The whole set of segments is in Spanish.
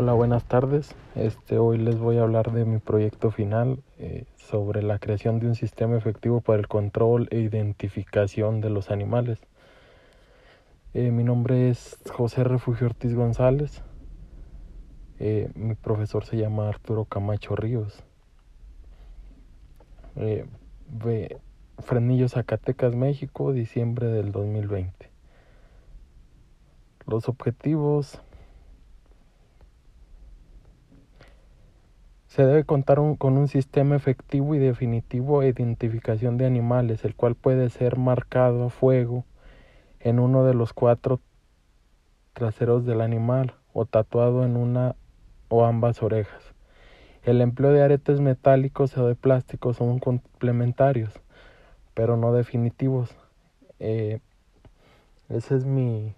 Hola, buenas tardes. Este, hoy les voy a hablar de mi proyecto final eh, sobre la creación de un sistema efectivo para el control e identificación de los animales. Eh, mi nombre es José Refugio Ortiz González. Eh, mi profesor se llama Arturo Camacho Ríos. Frenillo, Zacatecas, México, diciembre del 2020. Los objetivos Se debe contar con un sistema efectivo y definitivo de identificación de animales, el cual puede ser marcado a fuego en uno de los cuatro traseros del animal o tatuado en una o ambas orejas. El empleo de aretes metálicos o de plástico son complementarios, pero no definitivos. Eh, ese es mi,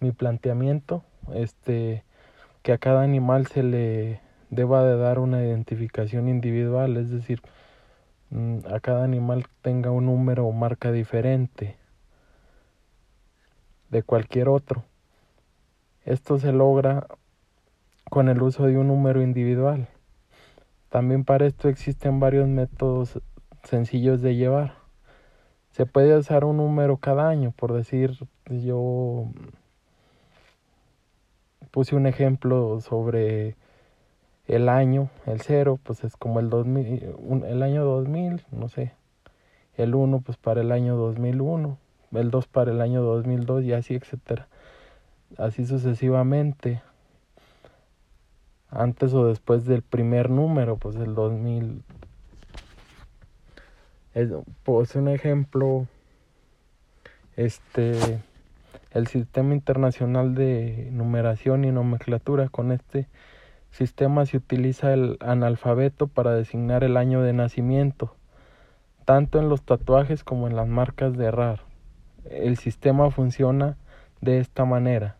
mi planteamiento. Este, que a cada animal se le deba de dar una identificación individual, es decir, mm, a cada animal tenga un número o marca diferente de cualquier otro. Esto se logra con el uso de un número individual. También para esto existen varios métodos sencillos de llevar. Se puede usar un número cada año, por decir, yo puse un ejemplo sobre el año, el cero, pues es como el 2000, el año 2000, no sé. El 1 pues para el año 2001, el 2 para el año 2002 y así, etcétera. Así sucesivamente. Antes o después del primer número, pues el 2000 es, pues un ejemplo este el sistema internacional de numeración y nomenclatura con este sistema se utiliza el analfabeto para designar el año de nacimiento, tanto en los tatuajes como en las marcas de RAR. El sistema funciona de esta manera.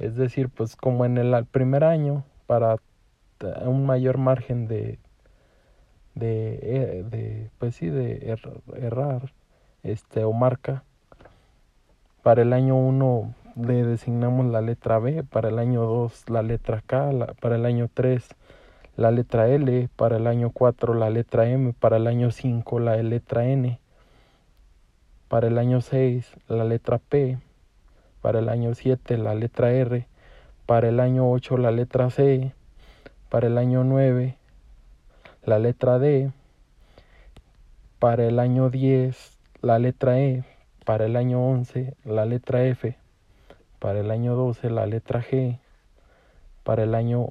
Es decir, pues como en el primer año, para un mayor margen de, de, eh, de pues sí, de errar, este, o marca, para el año 1 le designamos la letra B, para el año 2 la letra K, para el año 3 la letra L, para el año 4 la letra M, para el año 5 la letra N, para el año 6 la letra P, para el año 7 la letra R, para el año 8 la letra C, para el año 9 la letra D, para el año 10 la letra E, para el año 11 la letra F, para el año 12 la letra G, para el año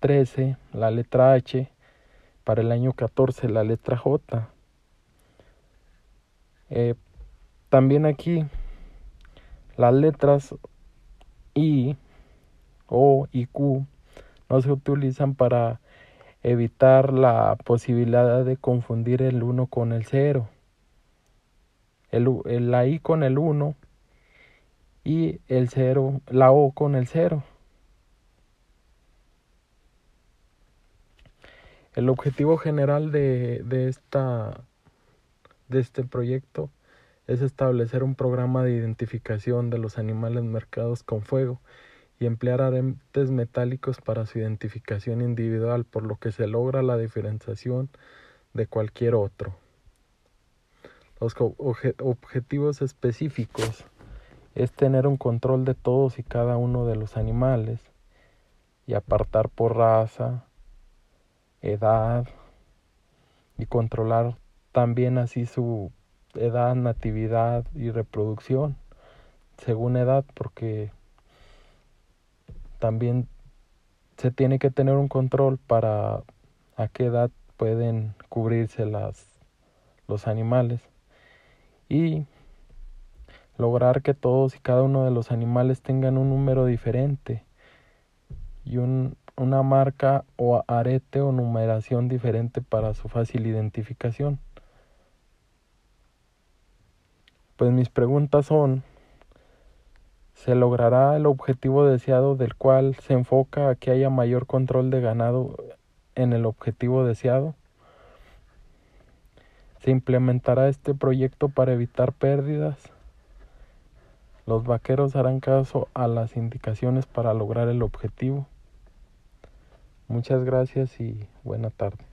13 la letra H, para el año 14 la letra J. Eh, también aquí las letras I, O y Q no se utilizan para evitar la posibilidad de confundir el 1 con el 0. El, el, la I con el 1 y el 0, la O con el 0. El objetivo general de, de, esta, de este proyecto es establecer un programa de identificación de los animales marcados con fuego y emplear arentes metálicos para su identificación individual, por lo que se logra la diferenciación de cualquier otro. Los objetivos específicos es tener un control de todos y cada uno de los animales y apartar por raza, edad y controlar también así su edad, natividad y reproducción según edad porque también se tiene que tener un control para a qué edad pueden cubrirse las los animales. Y lograr que todos y cada uno de los animales tengan un número diferente y un, una marca o arete o numeración diferente para su fácil identificación. Pues mis preguntas son, ¿se logrará el objetivo deseado del cual se enfoca a que haya mayor control de ganado en el objetivo deseado? ¿Se implementará este proyecto para evitar pérdidas? Los vaqueros harán caso a las indicaciones para lograr el objetivo. Muchas gracias y buena tarde.